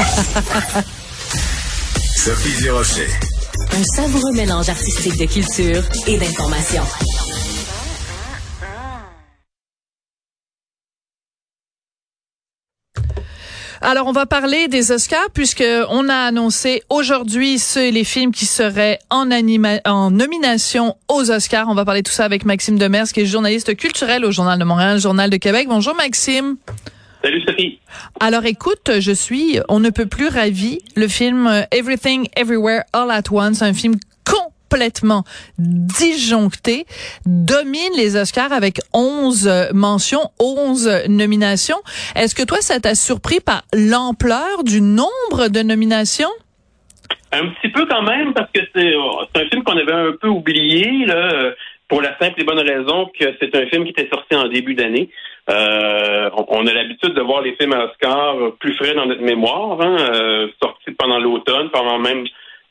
Sophie Durocher. Un savoureux mélange artistique de culture et d'information. Alors, on va parler des Oscars puisque on a annoncé aujourd'hui ceux les films qui seraient en, anima en nomination aux Oscars. On va parler tout ça avec Maxime Demers, qui est journaliste culturel au Journal de Montréal, Journal de Québec. Bonjour, Maxime. Salut Sophie. Alors écoute, je suis on ne peut plus ravi. Le film euh, Everything Everywhere All at Once, un film complètement disjoncté, domine les Oscars avec 11 euh, mentions, 11 nominations. Est-ce que toi, ça t'a surpris par l'ampleur du nombre de nominations? Un petit peu quand même, parce que c'est un film qu'on avait un peu oublié, là, pour la simple et bonne raison que c'est un film qui était sorti en début d'année. Euh, on, a l'habitude de voir les films à Oscar plus frais dans notre mémoire, hein, euh, sortis pendant l'automne, pendant même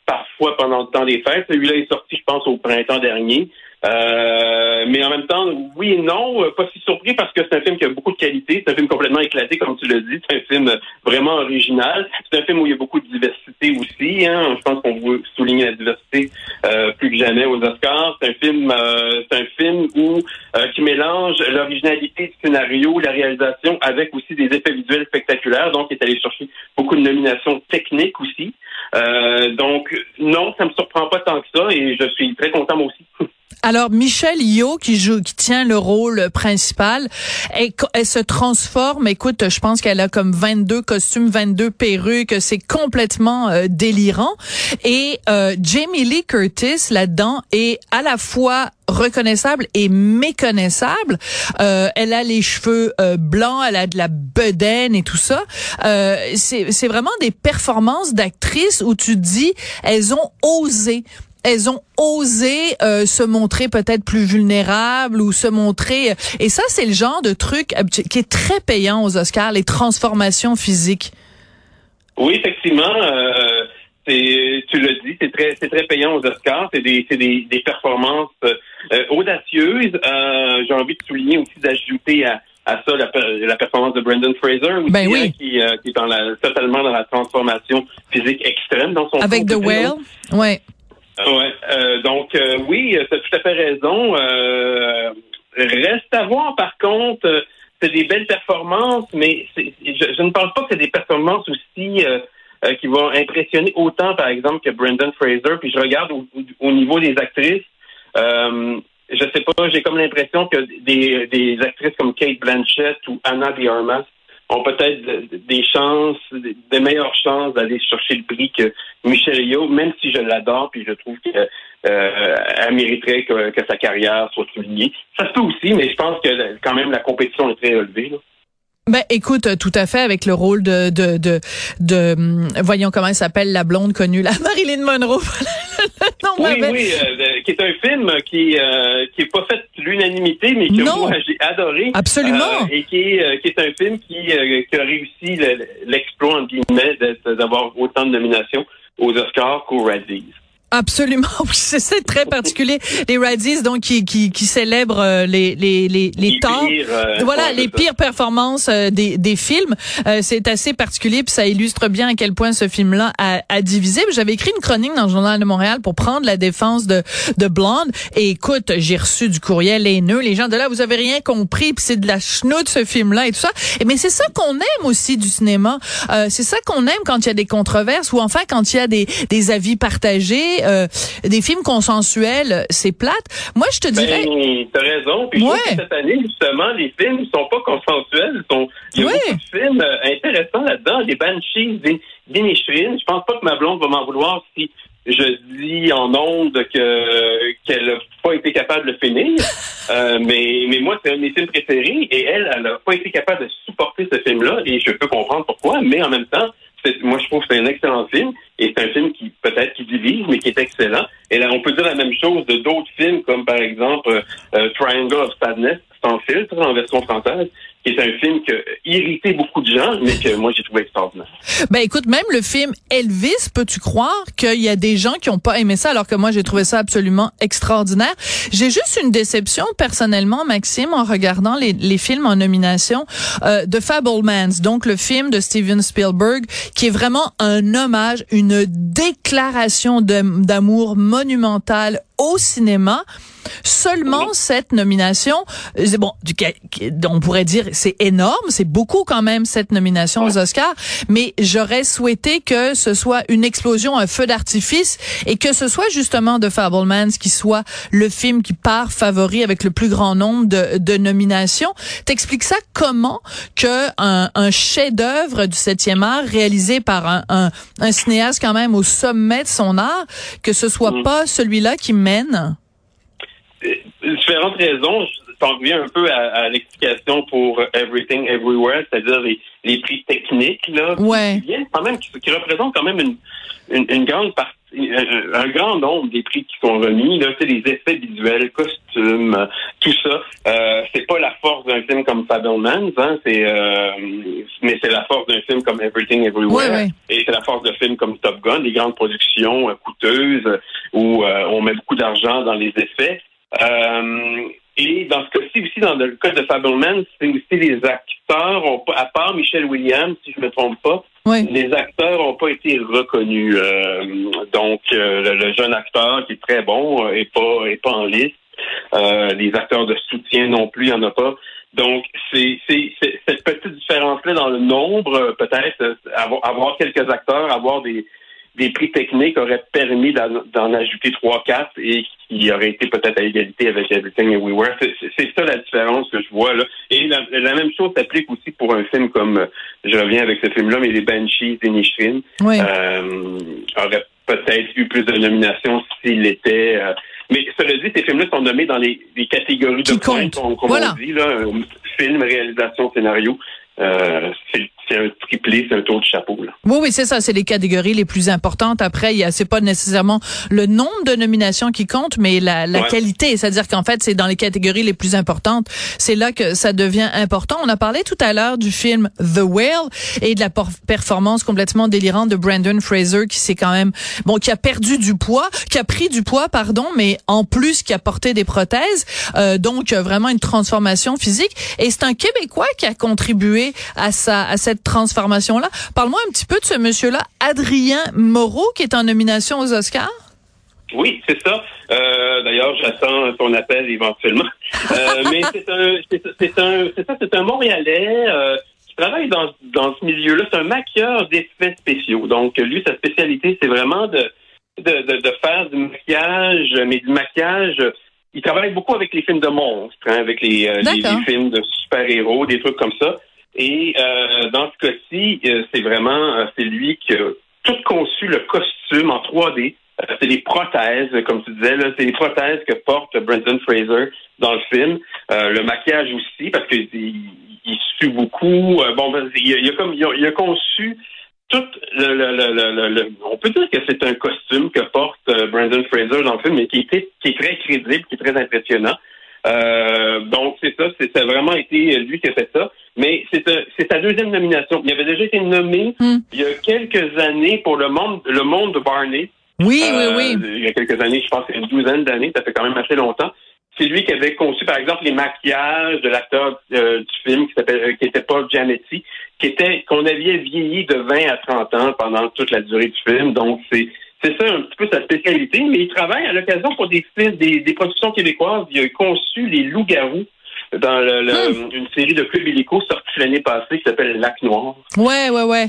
parfois pendant le temps des fêtes. Celui-là est sorti, je pense, au printemps dernier. Euh, mais en même temps, oui et non, euh, pas si surpris parce que c'est un film qui a beaucoup de qualité. C'est un film complètement éclaté, comme tu l'as dit. C'est un film vraiment original. C'est un film où il y a beaucoup de diversité aussi. Hein. Je pense qu'on veut souligner la diversité euh, plus que jamais aux Oscars. C'est un film, c'est un film où qui mélange l'originalité du scénario, la réalisation, avec aussi des effets visuels spectaculaires. Donc, il est allé chercher beaucoup de nominations techniques aussi. donc, non, ça me surprend pas tant que ça et je suis très content moi aussi. Alors Michelle Yeoh qui joue, qui tient le rôle principal, elle, elle se transforme. Écoute, je pense qu'elle a comme 22 costumes, 22 perruques. C'est complètement euh, délirant. Et euh, Jamie Lee Curtis là-dedans est à la fois reconnaissable et méconnaissable. Euh, elle a les cheveux euh, blancs, elle a de la bedaine et tout ça. Euh, c'est vraiment des performances d'actrices où tu dis elles ont osé elles ont osé euh, se montrer peut-être plus vulnérables ou se montrer et ça c'est le genre de truc qui est très payant aux Oscars les transformations physiques. Oui, effectivement, euh, c'est tu l'as dit, c'est très c'est très payant aux Oscars, c'est des c'est des, des performances euh, audacieuses. Euh, j'ai envie de souligner aussi d'ajouter à à ça la, la, performance de Brendan Fraser aussi, ben oui. hein, qui, euh, qui est dans la, totalement dans la transformation physique extrême dans son avec The Whale, ouais. Ouais, euh, donc euh, oui, tu as tout à fait raison. Euh, reste à voir, par contre, c'est des belles performances, mais je, je, ne pense pas que c'est des performances aussi qui vont impressionner autant, par exemple, que Brendan Fraser. Puis je regarde au, au niveau des actrices. je sais pas, j'ai comme l'impression que des, des actrices comme Kate Blanchett ou Anna de Armas ont peut-être des chances, des meilleures chances d'aller chercher le prix que Michel Yeoh, même si je l'adore, puis je trouve qu'elle euh, mériterait que, sa carrière soit soulignée. Ça se peut aussi, mais je pense que quand même la compétition est très élevée. Là. Ben écoute, euh, tout à fait avec le rôle de de de, de hum, voyons comment elle s'appelle la blonde connue, la Marilyn Monroe. oui, oui, euh, qui est un film qui euh, qui est pas fait l'unanimité, mais que moi j'ai adoré. Absolument. et qui est qui est un film qui, qui a réussi l'exploit entre guillemets d'avoir autant de nominations aux Oscars qu'aux Razzies. Absolument, c'est très particulier. Les Razzies, donc qui qui, qui célèbrent euh, les les les les, temps, euh, voilà, les pires performances euh, des des films. c'est assez particulier, puis ça illustre bien à quel point ce film-là a, a divisé. J'avais écrit une chronique dans le journal de Montréal pour prendre la défense de de Blonde. Et écoute, j'ai reçu du courriel haineux. Les gens de là, vous avez rien compris, puis c'est de la chenoute ce film-là et tout ça. Et mais c'est ça qu'on aime aussi du cinéma. c'est ça qu'on aime quand il y a des controverses ou enfin quand il y a des des avis partagés. Euh, des films consensuels, c'est plate. Moi, je te ben, dirais. Ben, t'as raison. Puis cette année, justement, les films sont pas consensuels. Sont... Il y a beaucoup de films euh, intéressants là-dedans. Les Banshees, des Je pense pas que ma blonde va m'en vouloir si je dis en ondes que qu'elle n'a pas été capable de le finir. Euh, mais, mais moi, c'est un de mes films préférés et elle, elle n'a pas été capable de supporter ce film-là et je peux comprendre pourquoi, mais en même temps, moi, je trouve que c'est un excellent film et c'est un film qui peut-être qui divise, mais qui est excellent. Et là, on peut dire la même chose de d'autres films, comme par exemple euh, euh, Triangle of Sadness, sans filtre en version française, qui est un film que irrité beaucoup de gens, mais que moi j'ai trouvé extraordinaire. Ben écoute, même le film Elvis, peux-tu croire qu'il y a des gens qui ont pas aimé ça alors que moi j'ai trouvé ça absolument extraordinaire? J'ai juste une déception personnellement, Maxime, en regardant les, les films en nomination euh, de Fablemans, donc le film de Steven Spielberg, qui est vraiment un hommage, une déclaration d'amour monumentale au cinéma. Seulement cette nomination, euh, bon, on pourrait dire c'est énorme, c'est beaucoup quand même cette nomination aux Oscars, mais j'aurais souhaité que ce soit une explosion, un feu d'artifice et que ce soit justement de Fablemans qui soit le film qui part favori avec le plus grand nombre de, de nominations. T'expliques ça comment que un, un chef-d'œuvre du 7e art réalisé par un, un, un, cinéaste quand même au sommet de son art, que ce soit mm. pas celui-là qui mène? différentes raisons. T'en reviens un peu à, l'explication pour Everything Everywhere, c'est-à-dire les, prix techniques là, ouais. qui, viennent quand même, qui, représentent quand même une, une, grande partie, un, grand nombre des prix qui sont remis. Là, les effets visuels, costumes, tout ça. Euh, c'est pas la force d'un film comme Fabelmans, hein, c'est euh, mais c'est la force d'un film comme Everything Everywhere. Et c'est la force de films comme Top Gun, des grandes productions euh, coûteuses où euh, on met beaucoup d'argent dans les effets. Euh, et dans ce cas-ci aussi, dans le cas de Fableman, c'est aussi les acteurs, ont pas, à part Michel Williams, si je ne me trompe pas, les acteurs n'ont pas été reconnus. Euh, donc, euh, le, jeune acteur qui est très bon est pas est pas en liste. Les acteurs de soutien non plus, il n'y en a pas. Donc, c'est cette petite différence-là dans le nombre, peut-être, avoir, avoir quelques acteurs, avoir des des prix techniques auraient permis d'en ajouter trois, quatre et qui auraient été peut-être à égalité avec Everything Everywhere. C'est ça la différence que je vois là. Et la, même chose s'applique aussi pour un film comme, je reviens avec ce film-là, mais les Banshees d'Inisherin oui. euh, auraient peut-être eu plus de nominations s'il était... Euh, mais cela dit, ces films-là sont nommés dans les, catégories de points, comme, on dit, là, film, réalisation, scénario. Euh, c'est un triplé, c'est un tour de chapeau. Là. Oui, oui, c'est ça. C'est les catégories les plus importantes. Après, il y a, c'est pas nécessairement le nombre de nominations qui compte, mais la, la qualité. C'est-à-dire qu'en fait, c'est dans les catégories les plus importantes. C'est là que ça devient important. On a parlé tout à l'heure du film The Whale et de la performance complètement délirante de Brandon Fraser qui s'est quand même, bon, qui a perdu du poids, qui a pris du poids, pardon, mais en plus qui a porté des prothèses. Euh, donc, vraiment une transformation physique. Et c'est un Québécois qui a contribué à sa, à cette transformation-là. Parle-moi un petit peu de ce monsieur-là, Adrien Moreau, qui est en nomination aux Oscars. Oui, c'est ça. Euh, d'ailleurs, j'attends ton appel éventuellement. Euh, mais c'est un, c'est un, c'est ça, c'est un Montréalais euh, qui travaille dans, dans ce milieu-là. C'est un maquilleur d'effets spéciaux. Donc, lui, sa spécialité, c'est vraiment de, de, de, faire du maquillage, mais du maquillage. Il travaille beaucoup avec les films de monstres, hein, avec les, les, films de super-héros, des trucs comme ça. Et euh, dans ce cas-ci, euh, c'est vraiment, euh, c'est lui qui a tout conçu le costume en 3D. c'est les prothèses, comme tu disais, c'est les prothèses que porte Brendan Fraser dans le film. le maquillage aussi, parce qu'il il, sue beaucoup. bon, ben, il, a, comme, il a, conçu tout le, le, le, on peut dire que c'est un costume que porte Brendan Fraser dans le film, mais qui, était, qui est très crédible, qui est très impressionnant. Euh, donc, c'est ça, c'est, ça a vraiment été lui qui a fait ça. Mais c'est, euh, c'est sa deuxième nomination. Il avait déjà été nommé hmm. il y a quelques années pour le monde, le monde de Barney. Oui, oui, euh, oui. Il y a quelques années, je pense qu'il y a une douzaine d'années, ça fait quand même assez longtemps. C'est lui qui avait conçu, par exemple, les maquillages de l'acteur du film qui s'appelle, qui était Paul Giametti, qui était qu'on avait vieilli de 20 à 30 ans pendant toute la durée du film. Donc, c'est c'est ça un petit peu sa spécialité, mais il travaille à l'occasion pour des films, des, des productions québécoises. Il a conçu les loups-garous dans le, hmm. une série de clubs illico sortie l'année passée qui s'appelle Lac Noir. Ouais, ouais, ouais.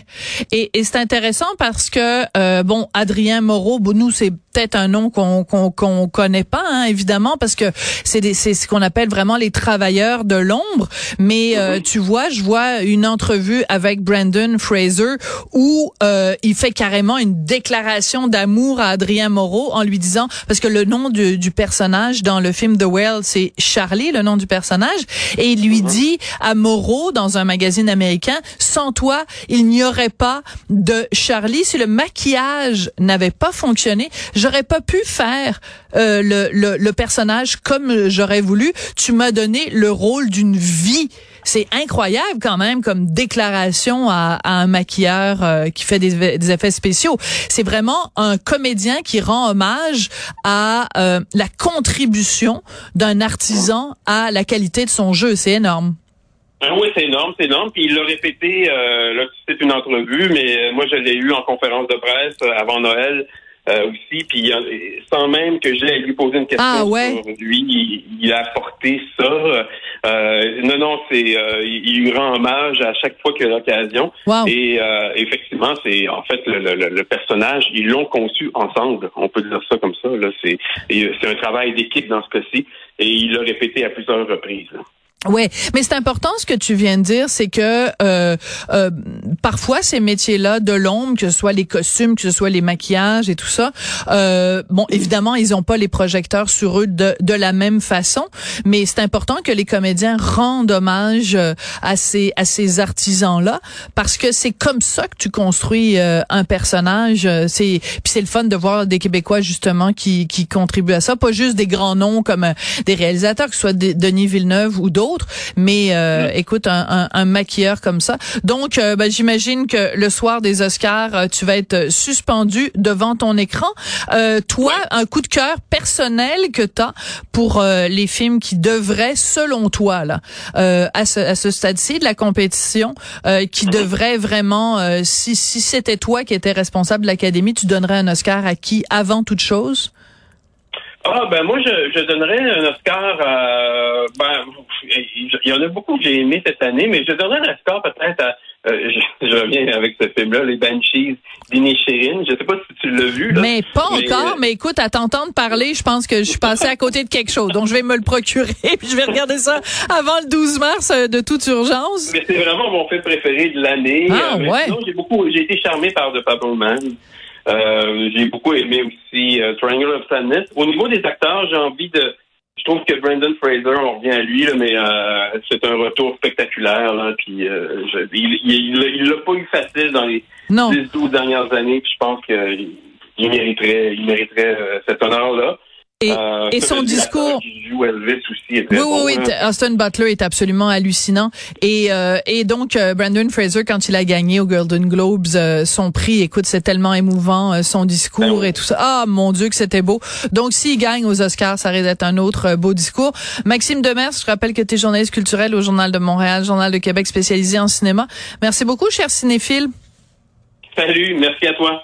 Et, et c'est intéressant parce que euh, bon, Adrien Moreau, bon, nous c'est peut-être un nom qu'on qu'on qu'on connaît pas, hein, évidemment, parce que c'est c'est ce qu'on appelle vraiment les travailleurs de l'ombre. Mais euh, tu vois, je vois une entrevue avec Brandon Fraser où euh, il fait carrément une déclaration d'amour à Adrien Moreau en lui disant parce que le nom du, du personnage dans le film The Whale, c'est Charlie, le nom du personnage, et il lui mhm. dit à Moreau dans un magazine américain, sans toi, il n'y aurait pas de Charlie si le maquillage n'avait pas fonctionné j'aurais pas pu faire euh, le, le, le, personnage comme j'aurais voulu. Tu m'as donné le rôle d'une vie c'est incroyable quand même comme déclaration à, un maquilleur euh, qui fait des, effets spéciaux. C'est vraiment un comédien qui rend hommage à euh, la contribution d'un artisan à la qualité de son jeu. C'est énorme. Ah oui, c'est énorme, c'est énorme. Puis il l'a répété, euh, là, c'est une entrevue, mais moi, je l'ai eu en conférence de presse avant Noël. Euh, aussi, puis sans même que j'ai lui poser une question ah, ouais. lui, il, a apporté ça. Euh, non, non, c'est euh, il lui rend hommage à chaque fois qu'il a l'occasion. Et effectivement, c'est en fait le, le, le personnage, ils l'ont conçu ensemble. On peut dire ça comme ça. Là, c'est c'est un travail d'équipe dans ce cas-ci, et il l'a répété à plusieurs reprises. Ouais, mais c'est important ce que tu viens de dire, c'est que euh, euh, parfois ces métiers-là de l'ombre, que ce soit les costumes, que ce soit les maquillages et tout ça, euh, bon, évidemment, ils ont pas les projecteurs sur eux de, de la même façon, mais c'est important que les comédiens rendent hommage euh, à ces à ces artisans-là, parce que c'est comme ça que tu construis euh, un personnage. Euh, c'est puis c'est le fun de voir des Québécois justement qui qui contribuent à ça, pas juste des grands noms comme des réalisateurs, que ce soit Denis Villeneuve ou d'autres mais euh, mm. écoute, un, maquilleur comme ça. Donc, euh, ben, j'imagine que le soir des Oscars, euh, tu vas être suspendu devant ton écran. toi, un coup de cœur personnel que tu as pour les films qui devraient, selon toi, là, à ce, à ce stade-ci de la compétition, qui mm-hmm. devraient vraiment, si, si c'était toi qui étais responsable de l'Académie, tu donnerais un Oscar à qui avant toute chose? Ah ben moi je, je donnerais un Oscar à ben il y en a beaucoup que j'ai aimé cette année, mais je donnerais un Oscar peut-être à euh, je, reviens avec ce film-là, les Banshees d'Inisherin. Je sais pas si tu l'as vu. Là, mais pas encore. Euh, mais écoute, à t'entendre parler, je pense que je suis passée à côté de quelque chose. Donc je vais me le procurer puis je vais regarder ça avant le 12 mars euh, de toute urgence. Mais c'est vraiment mon film préféré de l'année. Ah ouais. j'ai beaucoup, j'ai été charmé par The Fableman. Euh, j'ai beaucoup aimé aussi Triangle of Sadness. Au niveau des acteurs, j'ai envie de. Je trouve que Brendan Fraser, on revient à lui, là, mais euh, c'est un retour spectaculaire. Là, puis, euh, je, il l'a pas eu facile dans les 10-12 dernières années. Puis je pense qu'il mériterait, il mériterait cet honneur-là. Et, euh, et son discours. Aussi oui, oui, oui. Hein. Austin Butler est absolument hallucinant. Et, euh, et donc, euh, Brandon Fraser, quand il a gagné au Golden Globes son prix, écoute, c'est tellement émouvant, son discours ben et tout ça. Ah, mon Dieu, que c'était beau. Donc, s'il gagne aux Oscars, ça risque d'être un autre beau discours. Maxime Demers, je rappelle que tu es journaliste culturel au Journal de Montréal, Journal de Québec spécialisé en cinéma. Merci beaucoup, cher cinéphile. Salut, merci à toi.